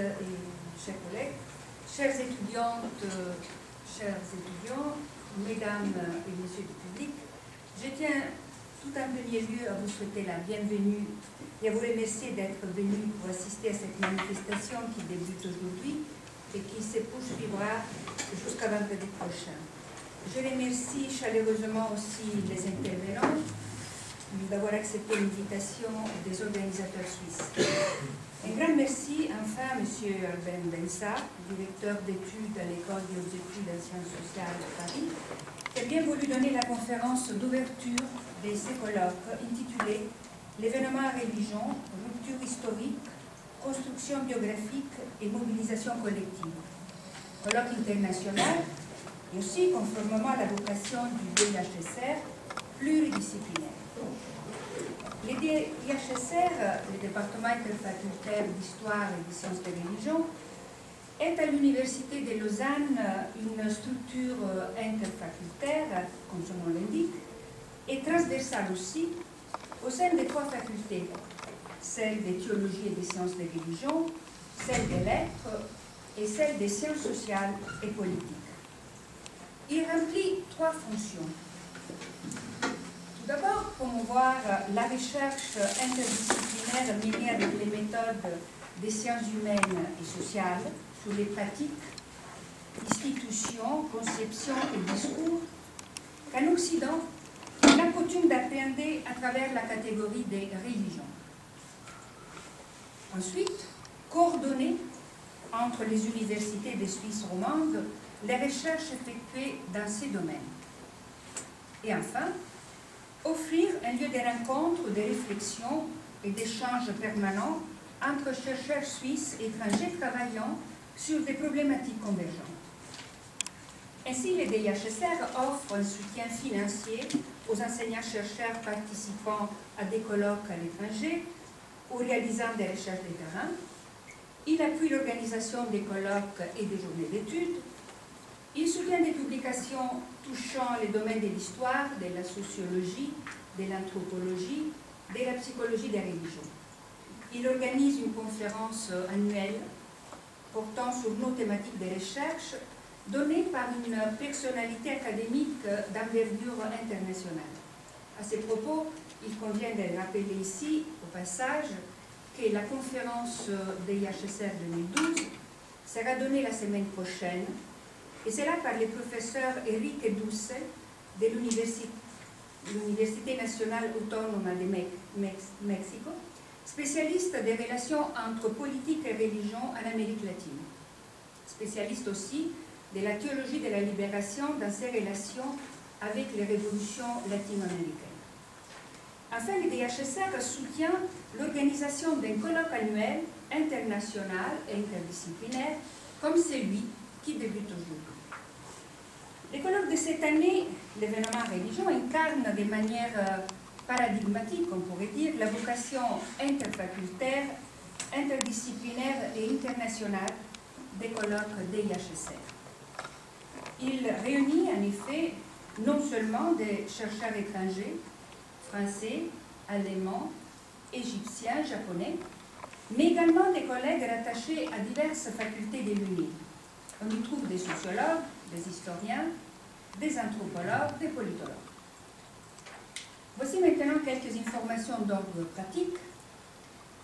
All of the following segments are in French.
et chers collègues, chères étudiantes, chers étudiants, mesdames et messieurs du public, je tiens tout en premier lieu à vous souhaiter la bienvenue et à vous remercier d'être venus pour assister à cette manifestation qui débute aujourd'hui et qui se poursuivra jusqu'à vendredi prochain. Je remercie chaleureusement aussi les intervenants d'avoir accepté l'invitation des organisateurs suisses. Un grand merci enfin à M. Albin Bensa, directeur d'études à l'École des hautes études en sciences sociales de Paris, qui a bien voulu donner la conférence d'ouverture de ces colloques intitulée L'événement à religion, rupture historique, construction biographique et mobilisation collective. Colloque international et aussi, conformément à la vocation du DHSR, pluridisciplinaire. Le DHSR, le département interfacultaire d'histoire et des sciences de religion, est à l'Université de Lausanne une structure interfacultaire, comme son nom l'indique, et transversale aussi au sein des trois facultés, celle des théologies et des sciences des religions, celle des lettres et celle des sciences sociales et politiques. Il remplit trois fonctions. Promouvoir la recherche interdisciplinaire menée avec les méthodes des sciences humaines et sociales sur les pratiques, institutions, conceptions et discours qu'en Occident, on a coutume d'appréhender à travers la catégorie des religions. Ensuite, coordonner entre les universités des Suisses romandes les recherches effectuées dans ces domaines. Et enfin, offrir un lieu de rencontre, de réflexion et d'échanges permanents entre chercheurs suisses et étrangers travaillant sur des problématiques convergentes. Ainsi, les DHSR offre un soutien financier aux enseignants-chercheurs participant à des colloques à l'étranger ou réalisant des recherches de terrain. Il appuie l'organisation des colloques et des journées d'études. Il soutient des publications touchant les domaines de l'histoire, de la sociologie, de l'anthropologie, de la psychologie des religions. Il organise une conférence annuelle portant sur nos thématiques de recherche donnée par une personnalité académique d'envergure internationale. À ces propos, il convient de rappeler ici, au passage, que la conférence des IHSR 2012 sera donnée la semaine prochaine, et c'est là par le professeur Eric Douce de l'Université nationale autonome de Mexico, spécialiste des relations entre politique et religion en Amérique latine, spécialiste aussi de la théologie de la libération dans ses relations avec les révolutions latino-américaines. Enfin, le DHSR soutient l'organisation d'un colloque annuel international et interdisciplinaire comme celui qui débute. Cette année, l'événement religion, incarne de manière paradigmatique, on pourrait dire, la vocation interfacultaire, interdisciplinaire et internationale des colloques DHSR. Il réunit en effet non seulement des chercheurs étrangers, français, allemands, égyptiens, japonais, mais également des collègues rattachés à diverses facultés de l'UNI. On y trouve des sociologues, des historiens, des anthropologues, des politologues. Voici maintenant quelques informations d'ordre pratique.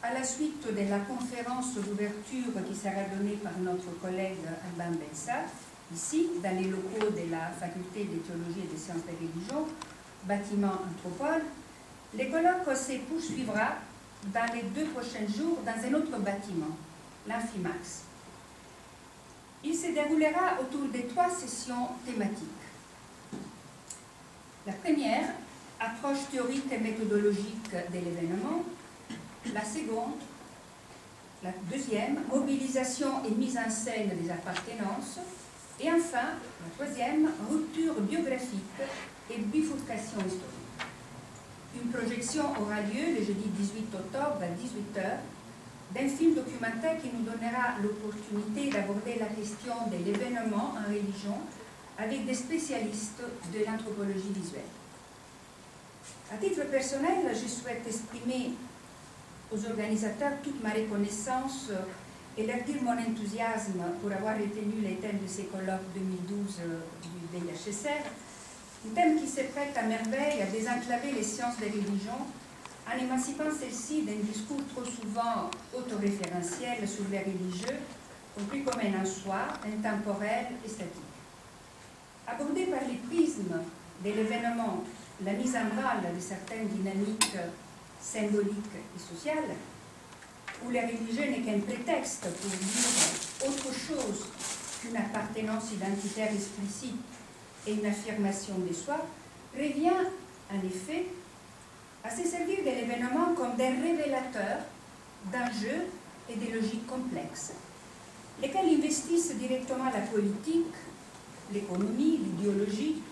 À la suite de la conférence d'ouverture qui sera donnée par notre collègue Alban Bensat, ici, dans les locaux de la faculté de théologie et des sciences de religion, bâtiment Anthropole, le colloque se poursuivra dans les deux prochains jours dans un autre bâtiment, l'Infimax. Il se déroulera autour de trois sessions thématiques. La première, approche théorique et méthodologique de l'événement. La seconde, la deuxième, mobilisation et mise en scène des appartenances. Et enfin, la troisième, rupture biographique et bifurcation historique. Une projection aura lieu le jeudi 18 octobre à 18h d'un film documentaire qui nous donnera l'opportunité d'aborder la question de l'événement en religion avec des spécialistes de l'anthropologie visuelle. À titre personnel, je souhaite exprimer aux organisateurs toute ma reconnaissance et leur dire mon enthousiasme pour avoir retenu les thèmes de ces colloques 2012 euh, du DHSR, un thème qui se prête à merveille à désenclaver les sciences des religions en émancipant celles-ci d'un discours trop souvent autoréférentiel sur les religieux, compris comme un en soi, intemporel et statique. Abordé par les prismes de l'événement, la mise en branle de certaines dynamiques symboliques et sociales, où la religion n'est qu'un prétexte pour dire autre chose qu'une appartenance identitaire explicite et une affirmation de soi, revient en effet à se servir de l'événement comme des révélateurs d'enjeux et de logiques complexes, lesquels investissent directement la politique, l'économie, l'idéologie,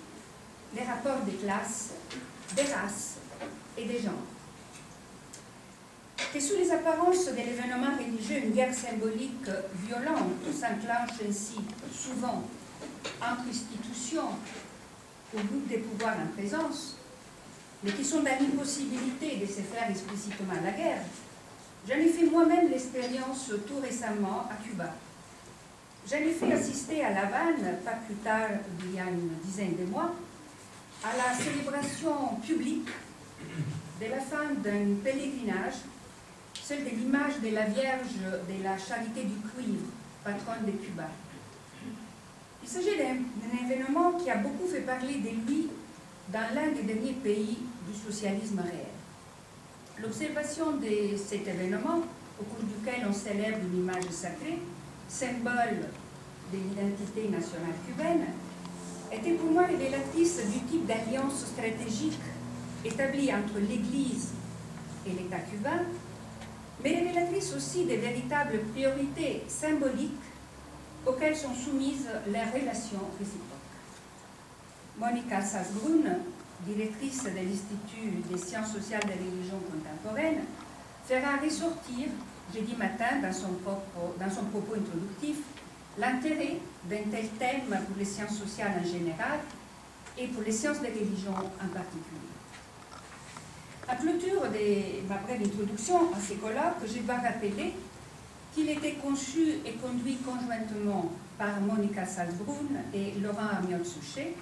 les rapports des classes, des races et des genres. Que sous les apparences de l'événement religieux, une guerre symbolique violente s'enclenche ainsi souvent entre institutions ou groupes de pouvoir en présence, mais qui sont dans l'impossibilité de se faire explicitement la guerre. J'en ai fait moi-même l'expérience tout récemment à Cuba. J'en ai fait assister à La Havane, pas plus tard d'il y a une dizaine de mois, à la célébration publique de la fin d'un pèlerinage, celle de l'image de la Vierge de la Charité du Cuivre, patronne de Cuba. Il s'agit d'un événement qui a beaucoup fait parler de lui dans l'un des derniers pays du socialisme réel. L'observation de cet événement, au cours duquel on célèbre une image sacrée, symbole de l'identité nationale cubaine, était pour moi révélatrice du type d'alliance stratégique établie entre l'Église et l'État cubain, mais révélatrice aussi des véritables priorités symboliques auxquelles sont soumises les relations réciproques. Monica Salzbrunn, directrice de l'Institut des sciences sociales des religions contemporaines, fera ressortir jeudi matin dans son, propos introductif l'intérêt d'un tel thème pour les sciences sociales en général et pour les sciences des religions en particulier. À clôture de ma brève introduction à ces colloques, je dois rappeler qu'il était conçu et conduit conjointement par Monica Salzbrunn et Laurent Armiol-Souchet,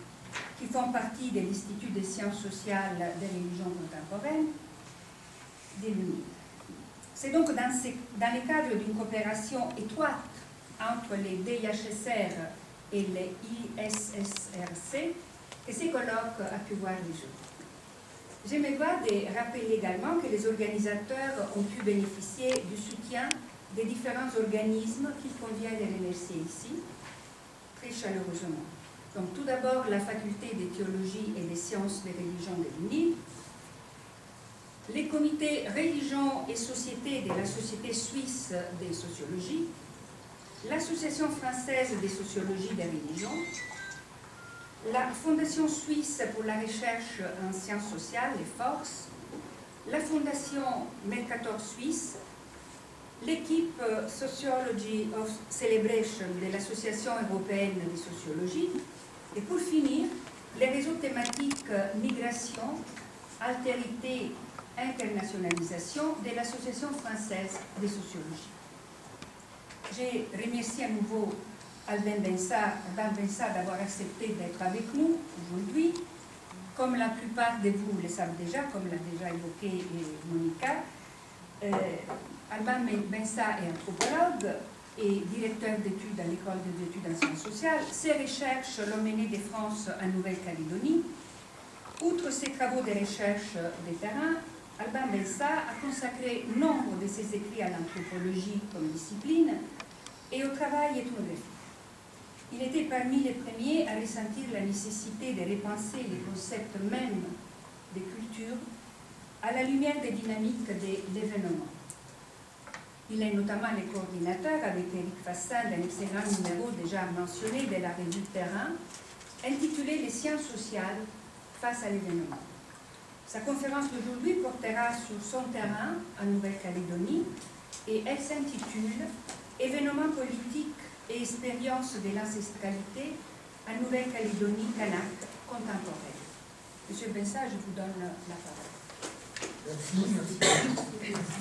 qui font partie de l'Institut des sciences sociales des religions contemporaines des l'UNID. C'est donc dans, le cadre d'une coopération étroite entre les DHSR et les ISSRC que ces colloques a pu voir les jours. J'aimerais de rappeler également que les organisateurs ont pu bénéficier du soutien des différents organismes qu'il convient de remercier ici, très chaleureusement. Donc tout d'abord la faculté des théologies et des sciences des religions de l'UNI, les comités religions et sociétés de la Société suisse des sociologies, l'Association française des sociologies des religions, la Fondation suisse pour la recherche en sciences sociales, les forces, la Fondation Mercator Suisse, l'équipe Sociology of Celebration de l'Association européenne de sociologie, et pour finir, les réseaux thématiques migration, altérité, internationalisation de l'Association française de sociologie. J'ai remercié à nouveau Albin Bensa, d'avoir accepté d'être avec nous aujourd'hui. Comme la plupart de vous le savent déjà, comme l'a déjà évoqué Monica, euh, Albin Bensa est anthropologue, et directeur d'études à l'école des études en sciences sociales. Ses recherches l'ont mené de France en Nouvelle-Calédonie. Outre ses travaux de recherche de terrain, Albin Bensa a consacré nombre de ses écrits à l'anthropologie comme discipline et au travail ethnographique. Il était parmi les premiers à ressentir la nécessité de repenser les concepts mêmes de culture à la lumière des dynamiques de l'événement. Il est notamment le coordinateur avec Eric Fassin d'un excellent numéro déjà mentionné de la revue Terrain, intitulé Les sciences sociales face à l'événement. Sa conférence d'aujourd'hui portera sur son terrain en Nouvelle-Calédonie et elle s'intitule Événements politiques et expériences de l'ancestralité en Nouvelle-Calédonie kanak contemporaine. Monsieur Bensa, je vous donne la parole. Merci, merci. merci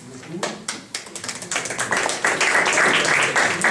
beaucoup.